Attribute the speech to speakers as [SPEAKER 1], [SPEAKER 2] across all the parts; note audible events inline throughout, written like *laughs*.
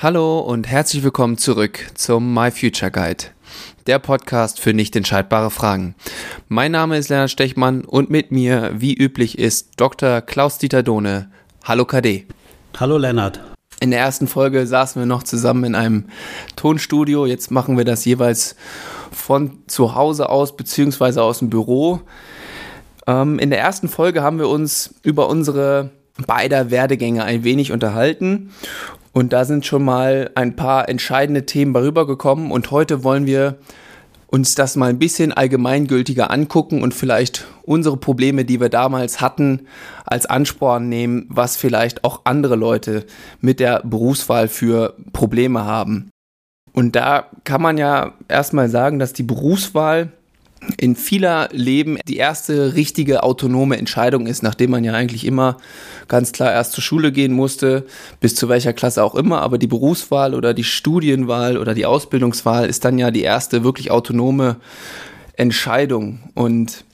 [SPEAKER 1] Hallo und herzlich willkommen zurück zum My Future Guide, der Podcast für nicht entscheidbare Fragen. Mein Name ist Lennart Stechmann und mit mir, wie üblich, ist Dr. Klaus-Dieter Dohne. Hallo KD.
[SPEAKER 2] Hallo Lennart.
[SPEAKER 1] In der ersten Folge saßen wir noch zusammen in einem Tonstudio. Jetzt machen wir das jeweils von zu Hause aus beziehungsweise aus dem Büro. Ähm, in der ersten Folge haben wir uns über unsere beider Werdegänge ein wenig unterhalten und da sind schon mal ein paar entscheidende Themen rübergekommen. Und heute wollen wir uns das mal ein bisschen allgemeingültiger angucken und vielleicht unsere Probleme, die wir damals hatten, als Ansporn nehmen, was vielleicht auch andere Leute mit der Berufswahl für Probleme haben. Und da kann man ja erstmal sagen, dass die Berufswahl in vieler Leben die erste richtige autonome Entscheidung ist, nachdem man ja eigentlich immer ganz klar erst zur Schule gehen musste, bis zu welcher Klasse auch immer, aber die Berufswahl oder die Studienwahl oder die Ausbildungswahl ist dann ja die erste wirklich autonome Entscheidung und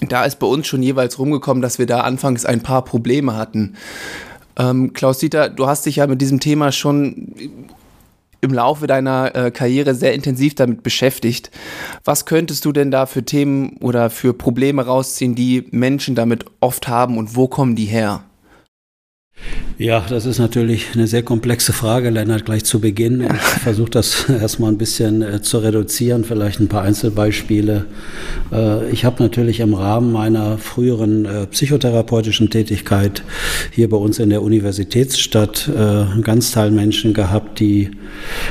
[SPEAKER 1] da ist bei uns schon jeweils rumgekommen, dass wir da anfangs ein paar Probleme hatten. Ähm, Klaus-Dieter, du hast dich ja mit diesem Thema schon im Laufe deiner äh, Karriere sehr intensiv damit beschäftigt. Was könntest du denn da für Themen oder für Probleme rausziehen, die Menschen damit oft haben und wo kommen die her?
[SPEAKER 2] Ja, das ist natürlich eine sehr komplexe Frage, Lennart, gleich zu Beginn. Ich versuche das *laughs* erstmal ein bisschen äh, zu reduzieren, vielleicht ein paar Einzelbeispiele. Äh, ich habe natürlich im Rahmen meiner früheren äh, psychotherapeutischen Tätigkeit hier bei uns in der Universitätsstadt einen Ganzteil Menschen gehabt, die,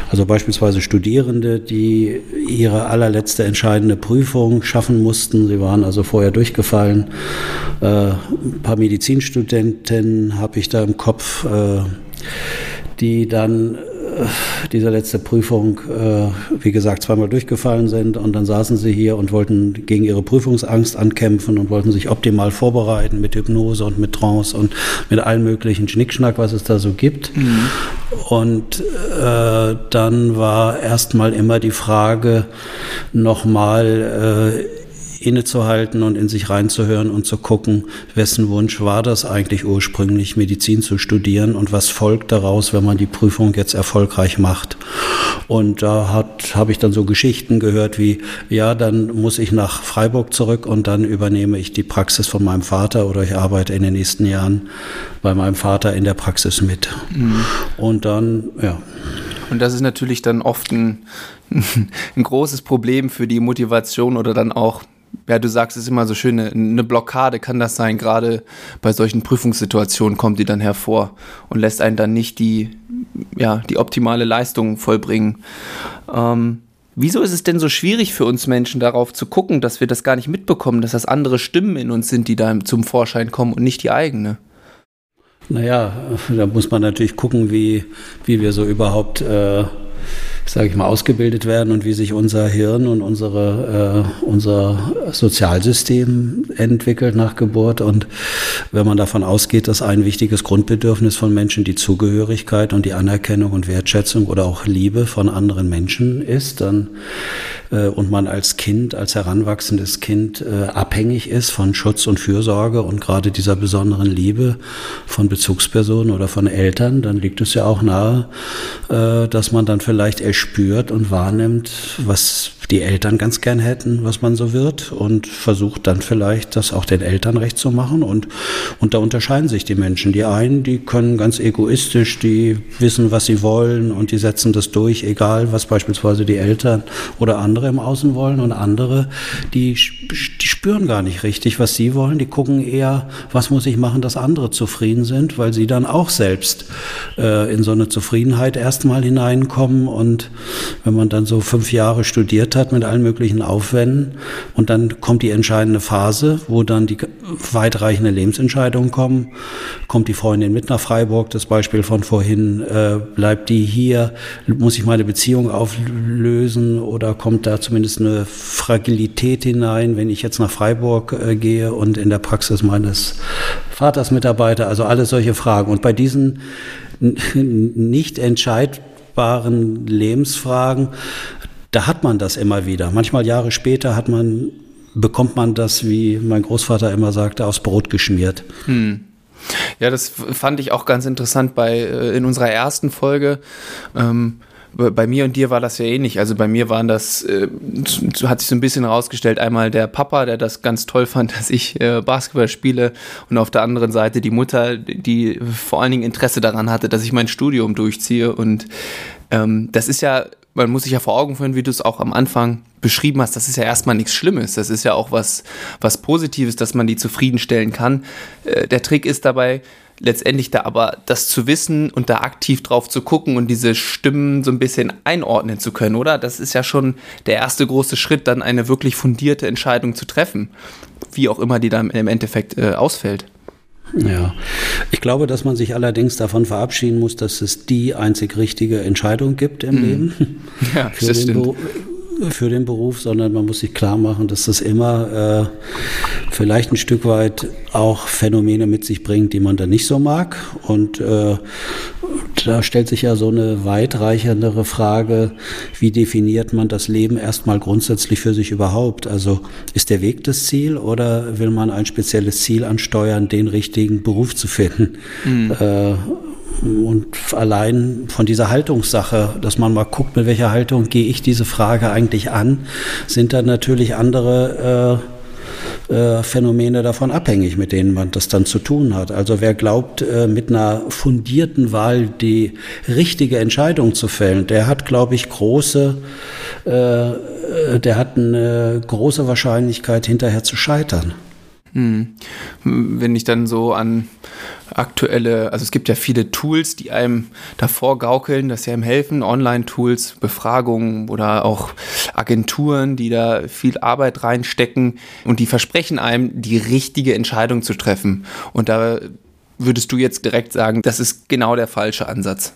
[SPEAKER 2] also beispielsweise Studierende, die ihre allerletzte entscheidende Prüfung schaffen mussten. Sie waren also vorher durchgefallen. Ein paar Medizinstudenten habe ich da im Kopf äh, die dann äh, diese letzte Prüfung, äh, wie gesagt, zweimal durchgefallen sind und dann saßen sie hier und wollten gegen ihre Prüfungsangst ankämpfen und wollten sich optimal vorbereiten mit Hypnose und mit Trance und mit allen möglichen Schnickschnack, was es da so gibt. Mhm. Und äh, dann war erstmal immer die Frage nochmal, äh, innezuhalten und in sich reinzuhören und zu gucken, wessen Wunsch war das eigentlich ursprünglich, Medizin zu studieren und was folgt daraus, wenn man die Prüfung jetzt erfolgreich macht. Und da hat habe ich dann so Geschichten gehört wie, ja, dann muss ich nach Freiburg zurück und dann übernehme ich die Praxis von meinem Vater oder ich arbeite in den nächsten Jahren bei meinem Vater in der Praxis mit. Mhm. Und dann, ja.
[SPEAKER 1] Und das ist natürlich dann oft ein, *laughs* ein großes Problem für die Motivation oder dann auch ja, du sagst es immer so schön, eine, Blockade kann das sein, gerade bei solchen Prüfungssituationen kommt die dann hervor und lässt einen dann nicht die, ja, die optimale Leistung vollbringen. Ähm, wieso ist es denn so schwierig für uns Menschen darauf zu gucken, dass wir das gar nicht mitbekommen, dass das andere Stimmen in uns sind, die da zum Vorschein kommen und nicht die eigene?
[SPEAKER 2] Naja, da muss man natürlich gucken, wie, wie wir so überhaupt äh, sage ich mal, ausgebildet werden und wie sich unser Hirn und unsere, äh, unser Sozialsystem entwickelt nach Geburt. Und wenn man davon ausgeht, dass ein wichtiges Grundbedürfnis von Menschen die Zugehörigkeit und die Anerkennung und Wertschätzung oder auch Liebe von anderen Menschen ist, dann äh, und man als Kind, als heranwachsendes Kind äh, abhängig ist von Schutz und Fürsorge und gerade dieser besonderen Liebe von Bezugspersonen oder von Eltern, dann liegt es ja auch nahe, äh, dass man dann vielleicht erspürt und wahrnimmt, was die Eltern ganz gern hätten, was man so wird und versucht dann vielleicht das auch den Eltern recht zu machen. Und, und da unterscheiden sich die Menschen. Die einen, die können ganz egoistisch, die wissen, was sie wollen und die setzen das durch, egal was beispielsweise die Eltern oder andere im Außen wollen. Und andere, die, die spüren gar nicht richtig, was sie wollen, die gucken eher, was muss ich machen, dass andere zufrieden sind, weil sie dann auch selbst äh, in so eine Zufriedenheit erstmal hineinkommen. Und wenn man dann so fünf Jahre studiert hat mit allen möglichen Aufwänden. Und dann kommt die entscheidende Phase, wo dann die weitreichende Lebensentscheidungen kommen. Kommt die Freundin mit nach Freiburg, das Beispiel von vorhin, äh, bleibt die hier, muss ich meine Beziehung auflösen oder kommt da zumindest eine Fragilität hinein, wenn ich jetzt nach Freiburg äh, gehe und in der Praxis meines Vaters mitarbeite, also alle solche Fragen. Und bei diesen *laughs* nicht entscheidbaren Lebensfragen da hat man das immer wieder. Manchmal Jahre später hat man, bekommt man das, wie mein Großvater immer sagte, aufs Brot geschmiert. Hm.
[SPEAKER 1] Ja, das fand ich auch ganz interessant bei äh, in unserer ersten Folge. Ähm, bei mir und dir war das ja ähnlich. Also bei mir waren das, äh, hat sich so ein bisschen herausgestellt, einmal der Papa, der das ganz toll fand, *laughs* dass ich äh, Basketball spiele und auf der anderen Seite die Mutter, die vor allen Dingen Interesse daran hatte, dass ich mein Studium durchziehe. Und ähm, das ist ja, man muss sich ja vor Augen führen, wie du es auch am Anfang beschrieben hast, das ist ja erstmal nichts Schlimmes. Das ist ja auch was, was Positives, dass man die zufriedenstellen kann. Äh, der Trick ist dabei, letztendlich da aber das zu wissen und da aktiv drauf zu gucken und diese Stimmen so ein bisschen einordnen zu können, oder? Das ist ja schon der erste große Schritt, dann eine wirklich fundierte Entscheidung zu treffen, wie auch immer die dann im Endeffekt äh, ausfällt.
[SPEAKER 2] Ja, ich glaube, dass man sich allerdings davon verabschieden muss, dass es die einzig richtige Entscheidung gibt im mhm. Leben. *laughs* Ja, das stimmt für den Beruf, sondern man muss sich klar machen, dass das immer äh, vielleicht ein Stück weit auch Phänomene mit sich bringt, die man dann nicht so mag. Und äh, da stellt sich ja so eine weitreichendere Frage, wie definiert man das Leben erstmal grundsätzlich für sich überhaupt? Also ist der Weg das Ziel oder will man ein spezielles Ziel ansteuern, den richtigen Beruf zu finden? Mhm. Äh, und allein von dieser Haltungssache, dass man mal guckt, mit welcher Haltung gehe ich diese Frage eigentlich an, sind dann natürlich andere äh, äh, Phänomene davon abhängig, mit denen man das dann zu tun hat. Also wer glaubt, äh, mit einer fundierten Wahl die richtige Entscheidung zu fällen, der hat, glaube ich, große, äh, äh, der hat eine große Wahrscheinlichkeit, hinterher zu scheitern.
[SPEAKER 1] Hm. Wenn ich dann so an aktuelle, also es gibt ja viele Tools, die einem davor gaukeln, dass sie einem helfen, Online-Tools, Befragungen oder auch Agenturen, die da viel Arbeit reinstecken und die versprechen einem, die richtige Entscheidung zu treffen. Und da würdest du jetzt direkt sagen, das ist genau der falsche Ansatz.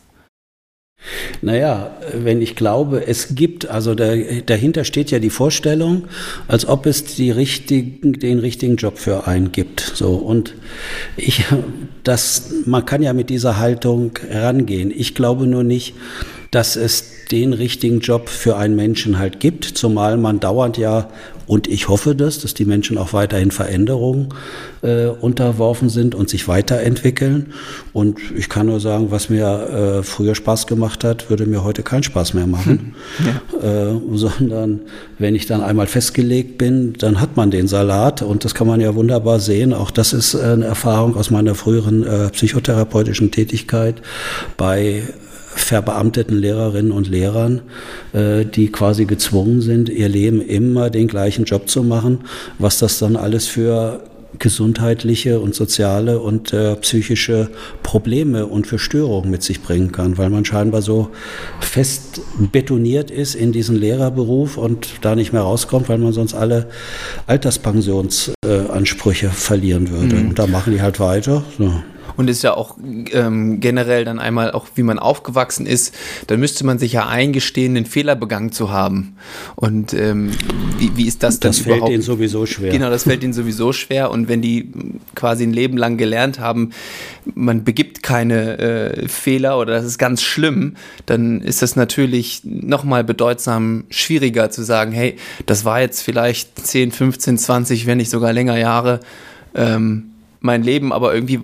[SPEAKER 2] Naja, wenn ich glaube, es gibt, also da, dahinter steht ja die Vorstellung, als ob es die richtigen, den richtigen Job für einen gibt. So und ich, das, man kann ja mit dieser Haltung rangehen. Ich glaube nur nicht, dass es den richtigen Job für einen Menschen halt gibt, zumal man dauernd ja, und ich hoffe das, dass die Menschen auch weiterhin Veränderungen äh, unterworfen sind und sich weiterentwickeln. Und ich kann nur sagen, was mir äh, früher Spaß gemacht hat, würde mir heute keinen Spaß mehr machen. Hm. Ja. Äh, sondern wenn ich dann einmal festgelegt bin, dann hat man den Salat und das kann man ja wunderbar sehen. Auch das ist eine Erfahrung aus meiner früheren äh, psychotherapeutischen Tätigkeit bei verbeamteten Lehrerinnen und Lehrern, äh, die quasi gezwungen sind, ihr Leben immer den gleichen Job zu machen, was das dann alles für gesundheitliche und soziale und äh, psychische Probleme und für Störungen mit sich bringen kann, weil man scheinbar so fest betoniert ist in diesen Lehrerberuf und da nicht mehr rauskommt, weil man sonst alle Alterspensionsansprüche äh, verlieren würde. Mhm. Und da machen die halt weiter. So
[SPEAKER 1] und ist ja auch ähm, generell dann einmal auch, wie man aufgewachsen ist, dann müsste man sich ja eingestehen, einen Fehler begangen zu haben. Und ähm, wie, wie ist das
[SPEAKER 2] dann das überhaupt? Das fällt ihnen sowieso schwer.
[SPEAKER 1] Genau, das fällt ihnen sowieso schwer. Und wenn die quasi ein Leben lang gelernt haben, man begibt keine äh, Fehler oder das ist ganz schlimm, dann ist das natürlich nochmal bedeutsam schwieriger zu sagen, hey, das war jetzt vielleicht 10, 15, 20, wenn nicht sogar länger Jahre ähm, mein Leben, aber irgendwie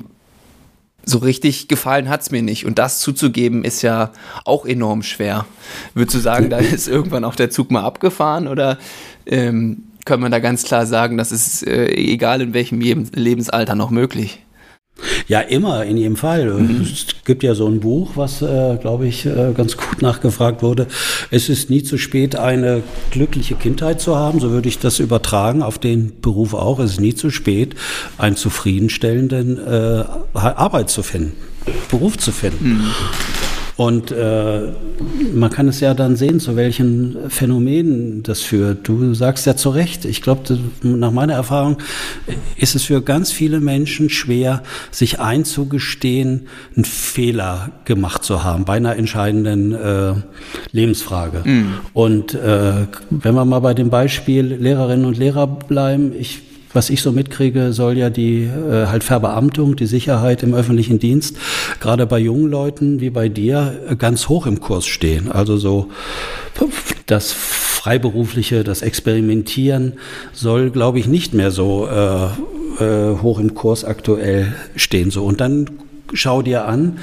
[SPEAKER 1] so richtig gefallen hat es mir nicht. Und das zuzugeben ist ja auch enorm schwer. Würdest du sagen, da ist irgendwann auch der Zug mal abgefahren oder ähm, kann man da ganz klar sagen, das ist äh, egal in welchem Lebensalter noch möglich?
[SPEAKER 2] Ja, immer, in jedem Fall. Mhm. Es gibt ja so ein Buch, was, äh, glaube ich, äh, ganz gut nachgefragt wurde. Es ist nie zu spät, eine glückliche Kindheit zu haben. So würde ich das übertragen auf den Beruf auch. Es ist nie zu spät, einen zufriedenstellenden äh, Arbeit zu finden, Beruf zu finden. Mhm. Und äh, man kann es ja dann sehen, zu welchen Phänomenen das führt. Du sagst ja zu Recht, ich glaube, nach meiner Erfahrung ist es für ganz viele Menschen schwer, sich einzugestehen, einen Fehler gemacht zu haben bei einer entscheidenden äh, Lebensfrage. Mhm. Und äh, wenn wir mal bei dem Beispiel Lehrerinnen und Lehrer bleiben, ich was ich so mitkriege, soll ja die äh, halt Verbeamtung, die Sicherheit im öffentlichen Dienst, gerade bei jungen Leuten wie bei dir, äh, ganz hoch im Kurs stehen. Also so das Freiberufliche, das Experimentieren soll, glaube ich, nicht mehr so äh, äh, hoch im Kurs aktuell stehen. So. Und dann schau dir an,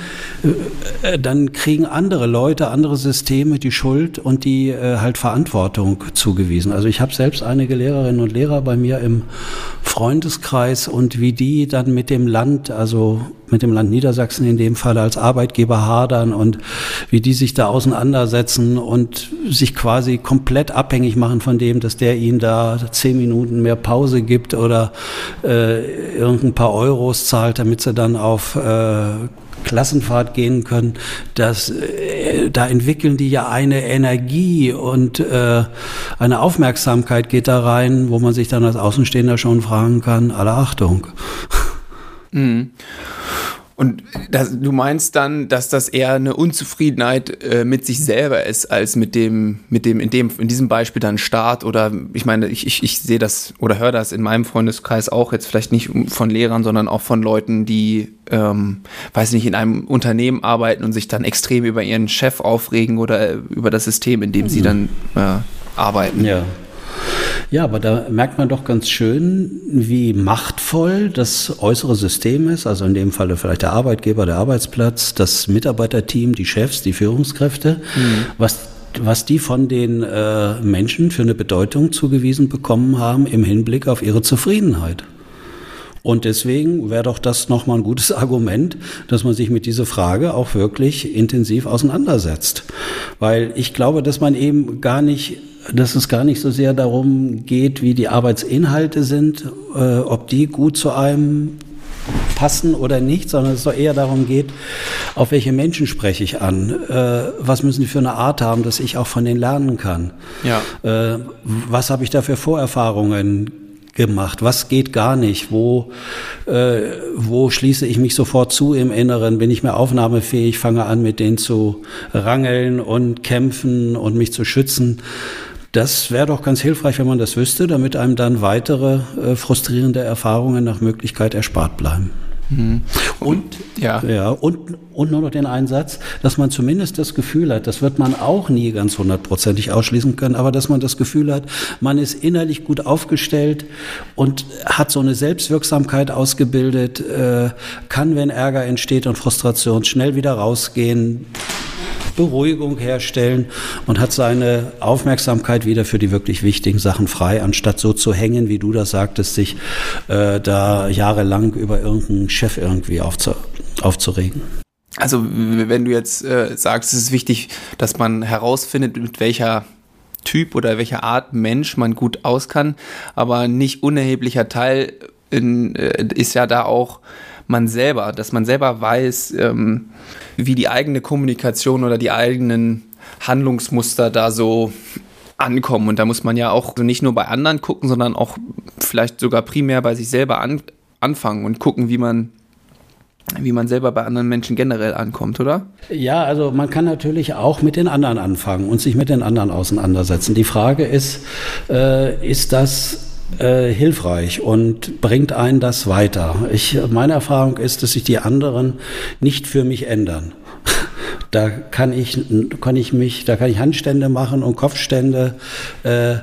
[SPEAKER 2] äh, dann kriegen andere Leute, andere Systeme die Schuld und die äh, halt Verantwortung zugewiesen. Also ich habe selbst einige Lehrerinnen und Lehrer bei mir im Freundeskreis und wie die dann mit dem Land, also mit dem Land Niedersachsen in dem Fall als Arbeitgeber hadern und wie die sich da auseinandersetzen und sich quasi komplett abhängig machen von dem, dass der ihnen da zehn Minuten mehr Pause gibt oder äh, irgendein paar Euros zahlt, damit sie dann auf äh, Klassenfahrt gehen können, das, äh, da entwickeln die ja eine Energie und äh, eine Aufmerksamkeit geht da rein, wo man sich dann als Außenstehender schon fragen kann, alle Achtung.
[SPEAKER 1] Mhm. Und das, du meinst dann, dass das eher eine Unzufriedenheit äh, mit sich selber ist, als mit dem, mit dem, in dem, in diesem Beispiel dann Staat oder ich meine, ich, ich, ich sehe das oder höre das in meinem Freundeskreis auch jetzt vielleicht nicht von Lehrern, sondern auch von Leuten, die, ähm, weiß nicht, in einem Unternehmen arbeiten und sich dann extrem über ihren Chef aufregen oder über das System, in dem mhm. sie dann äh, arbeiten.
[SPEAKER 2] Ja. Ja, aber da merkt man doch ganz schön, wie machtvoll das äußere System ist, also in dem Falle vielleicht der Arbeitgeber, der Arbeitsplatz, das Mitarbeiterteam, die Chefs, die Führungskräfte, mhm. was was die von den äh, Menschen für eine Bedeutung zugewiesen bekommen haben im Hinblick auf ihre Zufriedenheit. Und deswegen wäre doch das nochmal ein gutes *laughs* Argument, dass man sich mit dieser Frage auch wirklich intensiv auseinandersetzt. Weil ich glaube, dass man eben gar nicht dass es gar nicht so sehr darum geht, wie die Arbeitsinhalte sind, äh, ob die gut zu einem passen oder nicht, sondern es so eher darum geht, auf welche Menschen spreche ich an, äh, was müssen die für eine Art haben, dass ich auch von denen lernen kann, ja. äh, was habe ich da für Vorerfahrungen gemacht, was geht gar nicht, wo, äh, wo schließe ich mich sofort zu im Inneren, bin ich mehr aufnahmefähig, fange an mit denen zu rangeln und kämpfen und mich zu schützen. Das wäre doch ganz hilfreich, wenn man das wüsste, damit einem dann weitere äh, frustrierende Erfahrungen nach Möglichkeit erspart bleiben. Mhm. Und, ja. Ja, und, und nur noch den Einsatz, dass man zumindest das Gefühl hat, das wird man auch nie ganz hundertprozentig ausschließen können, aber dass man das Gefühl hat, man ist innerlich gut aufgestellt und hat so eine Selbstwirksamkeit ausgebildet, äh, kann, wenn Ärger entsteht und Frustration, schnell wieder rausgehen, Beruhigung herstellen und hat seine Aufmerksamkeit wieder für die wirklich wichtigen Sachen frei, anstatt so zu hängen, wie du das sagtest, sich äh, da jahrelang über irgendeinen Chef irgendwie aufzu aufzuregen.
[SPEAKER 1] Also wenn du jetzt äh, sagst, es ist wichtig, dass man herausfindet, mit welcher Typ oder welcher Art Mensch man gut aus kann, aber nicht unerheblicher Teil in, äh, ist ja da auch man selber, dass man selber weiß, ähm, wie die eigene Kommunikation oder die eigenen Handlungsmuster da so ankommen. Und da muss man ja auch nicht nur bei anderen gucken, sondern auch vielleicht sogar primär bei sich selber an, anfangen und gucken, wie man wie man selber bei anderen Menschen generell ankommt, oder?
[SPEAKER 2] Ja, also man kann natürlich auch mit den anderen anfangen und sich mit den anderen auseinandersetzen. Die Frage ist, äh, ist das äh, hilfreich und bringt einen das weiter. Ich, meine Erfahrung ist, dass sich die anderen nicht für mich ändern. *laughs* Da kann ich, kann ich mich, da kann ich Handstände machen und Kopfstände. Äh,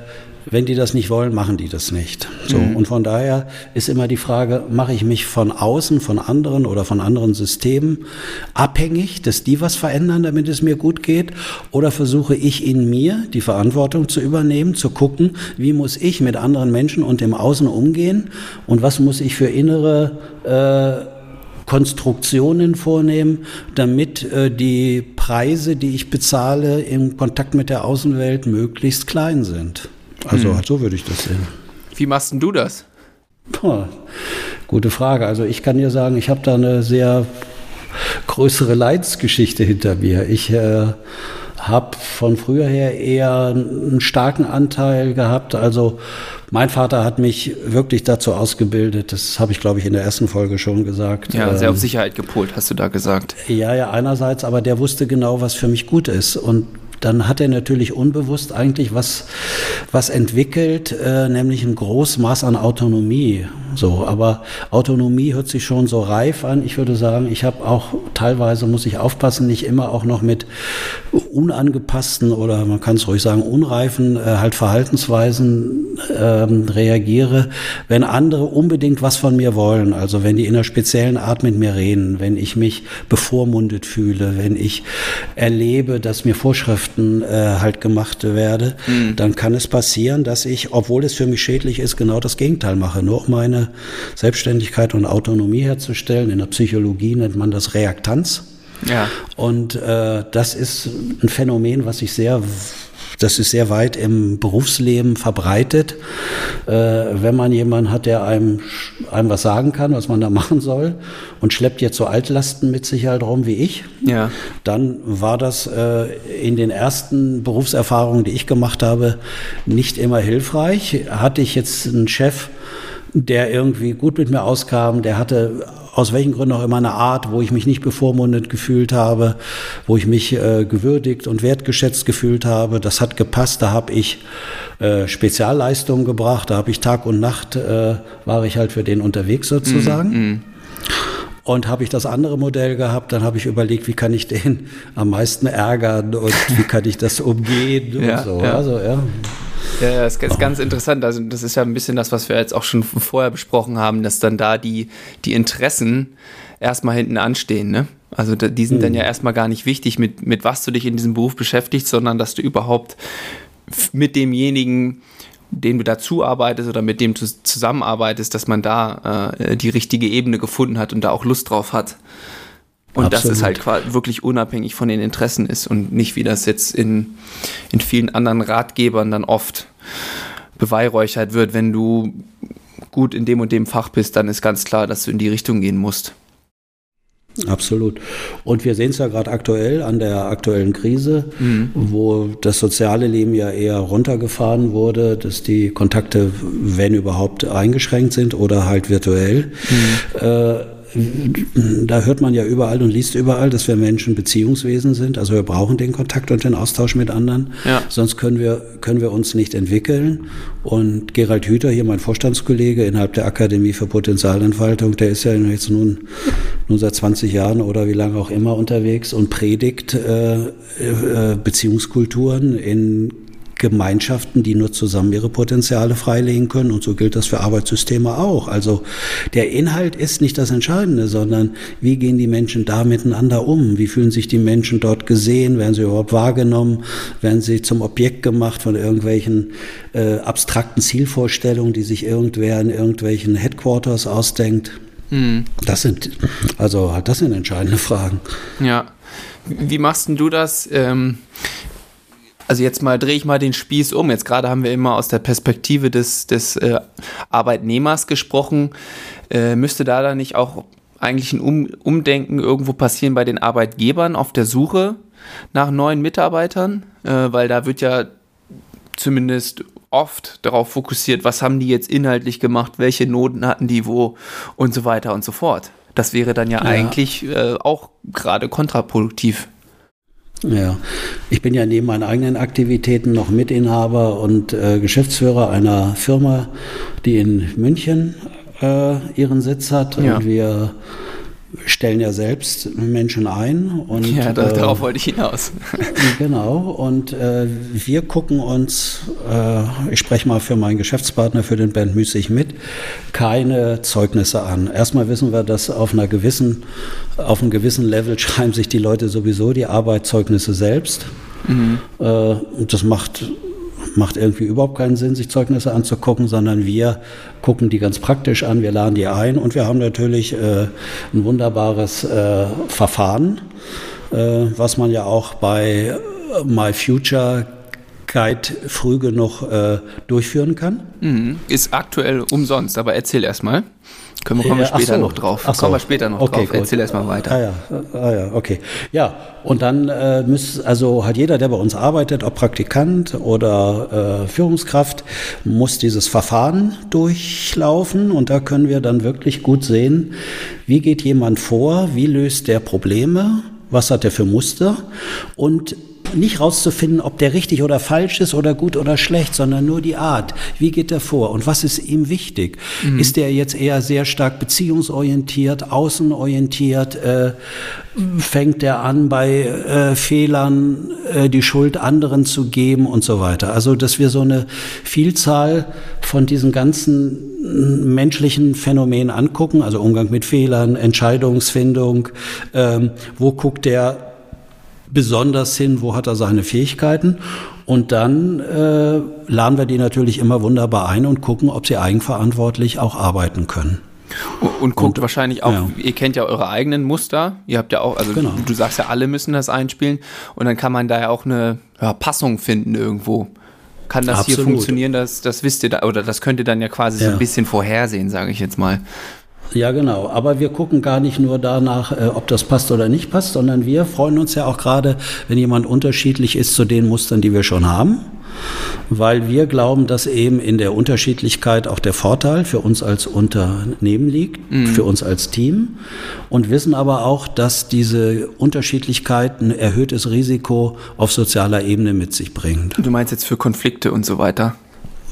[SPEAKER 2] wenn die das nicht wollen, machen die das nicht. So. Mhm. Und von daher ist immer die Frage, mache ich mich von außen, von anderen oder von anderen Systemen abhängig, dass die was verändern, damit es mir gut geht? Oder versuche ich in mir die Verantwortung zu übernehmen, zu gucken, wie muss ich mit anderen Menschen und dem Außen umgehen und was muss ich für innere äh, Konstruktionen vornehmen, damit äh, die Preise, die ich bezahle im Kontakt mit der Außenwelt, möglichst klein sind. Also hm. so würde ich das sehen.
[SPEAKER 1] Wie machst denn du das?
[SPEAKER 2] Puh, gute Frage. Also ich kann dir sagen, ich habe da eine sehr größere Leidensgeschichte hinter mir. Ich äh, habe von früher her eher einen starken Anteil gehabt. Also mein Vater hat mich wirklich dazu ausgebildet. Das habe ich, glaube ich, in der ersten Folge schon gesagt.
[SPEAKER 1] Ja, sehr auf ähm, Sicherheit gepolt, hast du da gesagt.
[SPEAKER 2] Ja, ja, einerseits, aber der wusste genau, was für mich gut ist. Und dann hat er natürlich unbewusst eigentlich was, was entwickelt, äh, nämlich ein großes Maß an Autonomie. So, aber Autonomie hört sich schon so reif an. Ich würde sagen, ich habe auch teilweise muss ich aufpassen, nicht immer auch noch mit unangepassten oder man kann es ruhig sagen unreifen äh, halt Verhaltensweisen ähm, reagiere, wenn andere unbedingt was von mir wollen. Also wenn die in einer speziellen Art mit mir reden, wenn ich mich bevormundet fühle, wenn ich erlebe, dass mir Vorschriften äh, halt gemacht werde, mhm. dann kann es passieren, dass ich, obwohl es für mich schädlich ist, genau das Gegenteil mache. Nur um meine Selbstständigkeit und Autonomie herzustellen. In der Psychologie nennt man das Reaktanz. Ja. Und äh, das ist ein Phänomen, was ich sehr das ist sehr weit im Berufsleben verbreitet. Äh, wenn man jemanden hat, der einem, einem was sagen kann, was man da machen soll und schleppt jetzt so Altlasten mit sich halt rum wie ich, ja. dann war das äh, in den ersten Berufserfahrungen, die ich gemacht habe, nicht immer hilfreich. Hatte ich jetzt einen Chef, der irgendwie gut mit mir auskam, der hatte aus welchen Gründen auch immer eine Art, wo ich mich nicht bevormundet gefühlt habe, wo ich mich äh, gewürdigt und wertgeschätzt gefühlt habe. Das hat gepasst. Da habe ich äh, Spezialleistungen gebracht. Da habe ich Tag und Nacht äh, war ich halt für den unterwegs sozusagen. Mm, mm. Und habe ich das andere Modell gehabt, dann habe ich überlegt, wie kann ich den am meisten ärgern und wie kann ich das umgehen *laughs*
[SPEAKER 1] ja,
[SPEAKER 2] und so.
[SPEAKER 1] Ja. Also, ja. Ja, das ist ganz interessant. Also das ist ja ein bisschen das, was wir jetzt auch schon vorher besprochen haben, dass dann da die, die Interessen erstmal hinten anstehen. Ne? Also die sind mhm. dann ja erstmal gar nicht wichtig, mit, mit was du dich in diesem Beruf beschäftigst, sondern dass du überhaupt mit demjenigen, dem du dazu arbeitest oder mit dem du zusammenarbeitest, dass man da äh, die richtige Ebene gefunden hat und da auch Lust drauf hat. Und Absolut. dass es halt wirklich unabhängig von den Interessen ist und nicht, wie das jetzt in, in vielen anderen Ratgebern dann oft beweihräuchert wird. Wenn du gut in dem und dem Fach bist, dann ist ganz klar, dass du in die Richtung gehen musst.
[SPEAKER 2] Absolut. Und wir sehen es ja gerade aktuell an der aktuellen Krise, mhm. wo das soziale Leben ja eher runtergefahren wurde, dass die Kontakte, wenn überhaupt, eingeschränkt sind oder halt virtuell. Mhm. Äh, da hört man ja überall und liest überall, dass wir Menschen Beziehungswesen sind. Also wir brauchen den Kontakt und den Austausch mit anderen. Ja. Sonst können wir, können wir uns nicht entwickeln. Und Gerald Hüther, hier mein Vorstandskollege innerhalb der Akademie für Potenzialentfaltung, der ist ja jetzt nun, nun seit 20 Jahren oder wie lange auch immer unterwegs und predigt äh, äh, Beziehungskulturen in Gemeinschaften, die nur zusammen ihre Potenziale freilegen können. Und so gilt das für Arbeitssysteme auch. Also der Inhalt ist nicht das Entscheidende, sondern wie gehen die Menschen da miteinander um? Wie fühlen sich die Menschen dort gesehen? Werden sie überhaupt wahrgenommen? Werden sie zum Objekt gemacht von irgendwelchen äh, abstrakten Zielvorstellungen, die sich irgendwer in irgendwelchen Headquarters ausdenkt? Mhm. Das sind also das sind entscheidende Fragen.
[SPEAKER 1] Ja. Wie machst denn du das? Ähm also jetzt mal drehe ich mal den Spieß um. Jetzt gerade haben wir immer aus der Perspektive des, des äh, Arbeitnehmers gesprochen. Äh, müsste da dann nicht auch eigentlich ein um Umdenken irgendwo passieren bei den Arbeitgebern auf der Suche nach neuen Mitarbeitern? Äh, weil da wird ja zumindest oft darauf fokussiert, was haben die jetzt inhaltlich gemacht, welche Noten hatten die wo und so weiter und so fort. Das wäre dann ja, ja. eigentlich äh, auch gerade kontraproduktiv.
[SPEAKER 2] Ja, ich bin ja neben meinen eigenen Aktivitäten noch Mitinhaber und äh, Geschäftsführer einer Firma, die in München äh, ihren Sitz hat. Ja. Und wir stellen ja selbst Menschen ein. Und,
[SPEAKER 1] ja, äh, darauf wollte ich hinaus. *laughs*
[SPEAKER 2] genau, und äh, wir gucken uns, äh, ich spreche mal für meinen Geschäftspartner, für den Band Müßig mit, keine Zeugnisse an. Erstmal wissen wir, dass auf einer gewissen, auf einem gewissen Level schreiben sich die Leute sowieso die Arbeitszeugnisse selbst. Mhm. Äh, und das macht macht irgendwie überhaupt keinen Sinn, sich Zeugnisse anzugucken, sondern wir gucken die ganz praktisch an, wir laden die ein und wir haben natürlich äh, ein wunderbares äh, Verfahren, äh, was man ja auch bei My Future Guide früh genug äh, durchführen kann.
[SPEAKER 1] Mhm. Ist aktuell umsonst, aber erzähl erst mal. Können wir, kommen wir später so. noch drauf.
[SPEAKER 2] Ach
[SPEAKER 1] kommen
[SPEAKER 2] wir
[SPEAKER 1] später noch
[SPEAKER 2] okay,
[SPEAKER 1] drauf. Gut. Erzähl erst mal weiter.
[SPEAKER 2] Ah ja, ah ja, okay. Ja, und dann äh, muss, also hat jeder, der bei uns arbeitet, ob Praktikant oder äh, Führungskraft, muss dieses Verfahren durchlaufen und da können wir dann wirklich gut sehen, wie geht jemand vor, wie löst der Probleme, was hat er für Muster und nicht rauszufinden, ob der richtig oder falsch ist oder gut oder schlecht, sondern nur die Art. Wie geht er vor und was ist ihm wichtig? Mhm. Ist er jetzt eher sehr stark beziehungsorientiert, außenorientiert? Äh, fängt er an, bei äh, Fehlern äh, die Schuld anderen zu geben und so weiter? Also, dass wir so eine Vielzahl von diesen ganzen menschlichen Phänomenen angucken, also Umgang mit Fehlern, Entscheidungsfindung, ähm, wo guckt er besonders hin, wo hat er seine Fähigkeiten. Und dann äh, laden wir die natürlich immer wunderbar ein und gucken, ob sie eigenverantwortlich auch arbeiten können.
[SPEAKER 1] Und guckt und, wahrscheinlich auch, ja. ihr kennt ja eure eigenen Muster. Ihr habt ja auch, also genau. du sagst ja, alle müssen das einspielen. Und dann kann man da ja auch eine ja, Passung finden irgendwo. Kann das Absolut. hier funktionieren? Das, das wisst ihr da, oder das könnt ihr dann ja quasi ja. so ein bisschen vorhersehen, sage ich jetzt mal.
[SPEAKER 2] Ja, genau. Aber wir gucken gar nicht nur danach, äh, ob das passt oder nicht passt, sondern wir freuen uns ja auch gerade, wenn jemand unterschiedlich ist zu den Mustern, die wir schon haben. Weil wir glauben, dass eben in der Unterschiedlichkeit auch der Vorteil für uns als Unternehmen liegt, mhm. für uns als Team. Und wissen aber auch, dass diese Unterschiedlichkeit ein erhöhtes Risiko auf sozialer Ebene mit sich bringt.
[SPEAKER 1] Du meinst jetzt für Konflikte und so weiter?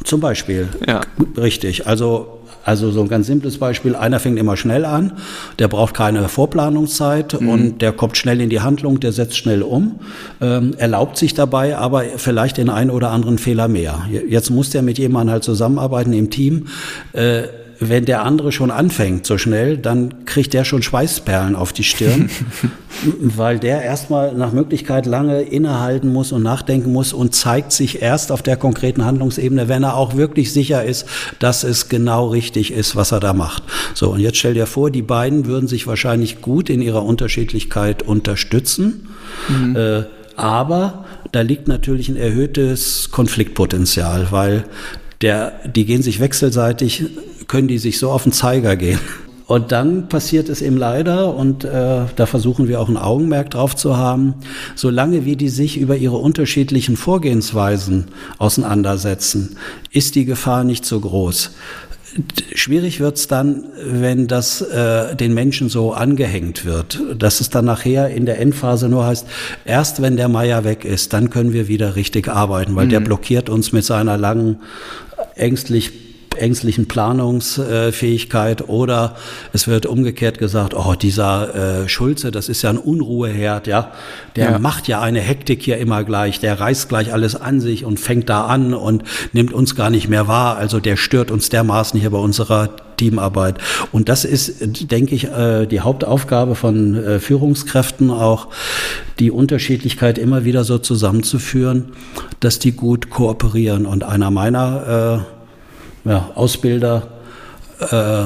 [SPEAKER 2] Zum Beispiel. Ja. Richtig. Also also so ein ganz simples Beispiel, einer fängt immer schnell an, der braucht keine Vorplanungszeit mhm. und der kommt schnell in die Handlung, der setzt schnell um, ähm, erlaubt sich dabei aber vielleicht den einen oder anderen Fehler mehr. Jetzt muss der mit jemandem halt zusammenarbeiten im Team. Äh, wenn der andere schon anfängt so schnell, dann kriegt der schon Schweißperlen auf die Stirn, *laughs* weil der erstmal nach Möglichkeit lange innehalten muss und nachdenken muss und zeigt sich erst auf der konkreten Handlungsebene, wenn er auch wirklich sicher ist, dass es genau richtig ist, was er da macht. So, und jetzt stell dir vor, die beiden würden sich wahrscheinlich gut in ihrer Unterschiedlichkeit unterstützen. Mhm. Äh, aber da liegt natürlich ein erhöhtes Konfliktpotenzial, weil der, die gehen sich wechselseitig können die sich so auf den Zeiger gehen. Und dann passiert es eben leider, und äh, da versuchen wir auch ein Augenmerk drauf zu haben, solange wie die sich über ihre unterschiedlichen Vorgehensweisen auseinandersetzen, ist die Gefahr nicht so groß. Schwierig wird's dann, wenn das äh, den Menschen so angehängt wird, dass es dann nachher in der Endphase nur heißt, erst wenn der Meier weg ist, dann können wir wieder richtig arbeiten, weil mhm. der blockiert uns mit seiner langen, ängstlich ängstlichen Planungsfähigkeit oder es wird umgekehrt gesagt, oh, dieser äh, Schulze, das ist ja ein Unruheherd, ja, der ja. macht ja eine Hektik hier immer gleich, der reißt gleich alles an sich und fängt da an und nimmt uns gar nicht mehr wahr, also der stört uns dermaßen hier bei unserer Teamarbeit. Und das ist, denke ich, äh, die Hauptaufgabe von äh, Führungskräften auch, die Unterschiedlichkeit immer wieder so zusammenzuführen, dass die gut kooperieren. Und einer meiner äh, ja, Ausbilder, äh,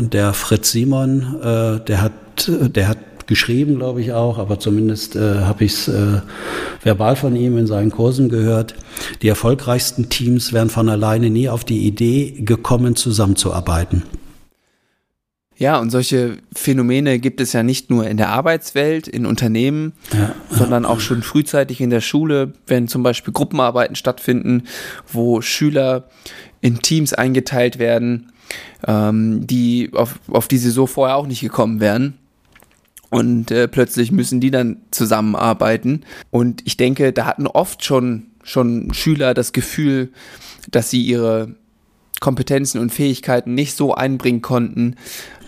[SPEAKER 2] der Fritz Simon, äh, der hat, der hat geschrieben, glaube ich auch, aber zumindest äh, habe ich es äh, verbal von ihm in seinen Kursen gehört. Die erfolgreichsten Teams wären von alleine nie auf die Idee gekommen, zusammenzuarbeiten.
[SPEAKER 1] Ja, und solche Phänomene gibt es ja nicht nur in der Arbeitswelt, in Unternehmen, ja, sondern auch schon frühzeitig in der Schule, wenn zum Beispiel Gruppenarbeiten stattfinden, wo Schüler in Teams eingeteilt werden, ähm, die auf, auf die sie so vorher auch nicht gekommen wären. Und äh, plötzlich müssen die dann zusammenarbeiten. Und ich denke, da hatten oft schon, schon Schüler das Gefühl, dass sie ihre Kompetenzen und Fähigkeiten nicht so einbringen konnten,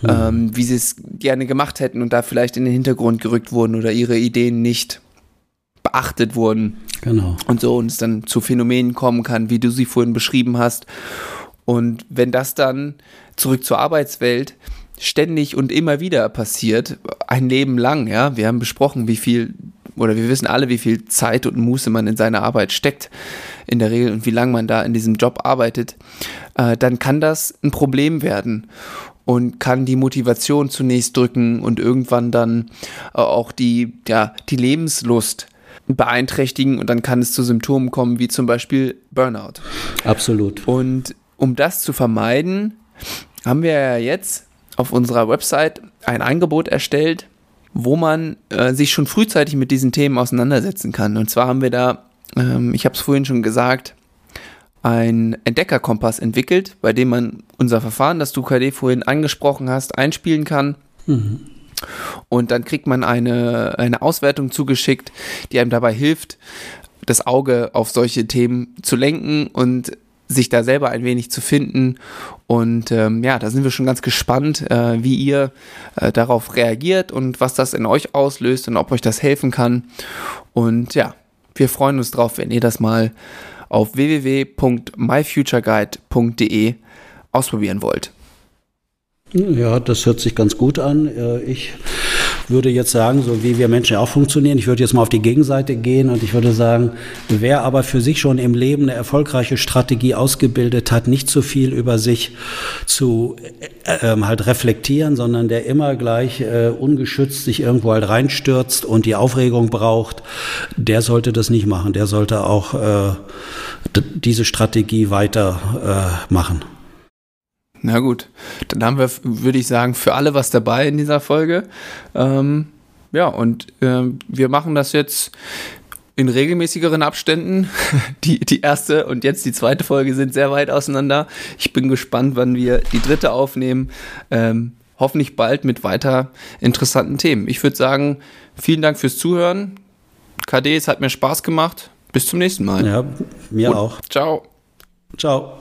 [SPEAKER 1] mhm. ähm, wie sie es gerne gemacht hätten und da vielleicht in den Hintergrund gerückt wurden oder ihre Ideen nicht beachtet wurden. Genau. Und so und es dann zu Phänomenen kommen kann, wie du sie vorhin beschrieben hast. Und wenn das dann zurück zur Arbeitswelt ständig und immer wieder passiert, ein Leben lang, ja, wir haben besprochen, wie viel oder wir wissen alle, wie viel Zeit und Muße man in seine Arbeit steckt in der Regel und wie lange man da in diesem Job arbeitet, äh, dann kann das ein Problem werden und kann die Motivation zunächst drücken und irgendwann dann äh, auch die, ja, die Lebenslust beeinträchtigen und dann kann es zu Symptomen kommen, wie zum Beispiel Burnout.
[SPEAKER 2] Absolut.
[SPEAKER 1] Und um das zu vermeiden, haben wir ja jetzt auf unserer Website ein Angebot erstellt, wo man äh, sich schon frühzeitig mit diesen Themen auseinandersetzen kann. Und zwar haben wir da, ähm, ich habe es vorhin schon gesagt, ein Entdeckerkompass entwickelt, bei dem man unser Verfahren, das du KD vorhin angesprochen hast, einspielen kann. Mhm Und dann kriegt man eine, eine Auswertung zugeschickt, die einem dabei hilft, das Auge auf solche Themen zu lenken und sich da selber ein wenig zu finden. Und ähm, ja, da sind wir schon ganz gespannt, äh, wie ihr äh, darauf reagiert und was das in euch auslöst und ob euch das helfen kann. Und ja, wir freuen uns drauf, wenn ihr das mal auf www.myfutureguide.de ausprobieren wollt.
[SPEAKER 2] Ja, das hört sich ganz gut an. Äh, ich würde jetzt sagen, so wie wir Menschen auch funktionieren, ich würde jetzt mal auf die Gegenseite gehen und ich würde sagen, wer aber für sich schon im Leben eine erfolgreiche Strategie ausgebildet hat, nicht so viel über sich zu äh, ähm, halt reflektieren, sondern der immer gleich äh, ungeschützt sich irgendwo halt reinstürzt und die Aufregung braucht, der sollte das nicht machen. Der sollte auch äh, diese Strategie weiter äh, machen.
[SPEAKER 1] Na gut, dann haben wir, würde ich sagen, für alle was dabei in dieser Folge. Ähm, ja, und ähm, wir machen das jetzt in regelmäßigeren Abständen. *laughs* Die, die erste und jetzt die zweite Folge sind sehr weit auseinander. Ich bin gespannt, wann wir die dritte aufnehmen. Ähm, hoffentlich bald mit weiter interessanten Themen. Ich würde sagen, vielen Dank fürs Zuhören. KD, es hat mir Spaß gemacht. Bis zum nächsten Mal.
[SPEAKER 2] Ja, mir Gut. auch.
[SPEAKER 1] Ciao.
[SPEAKER 2] Ciao.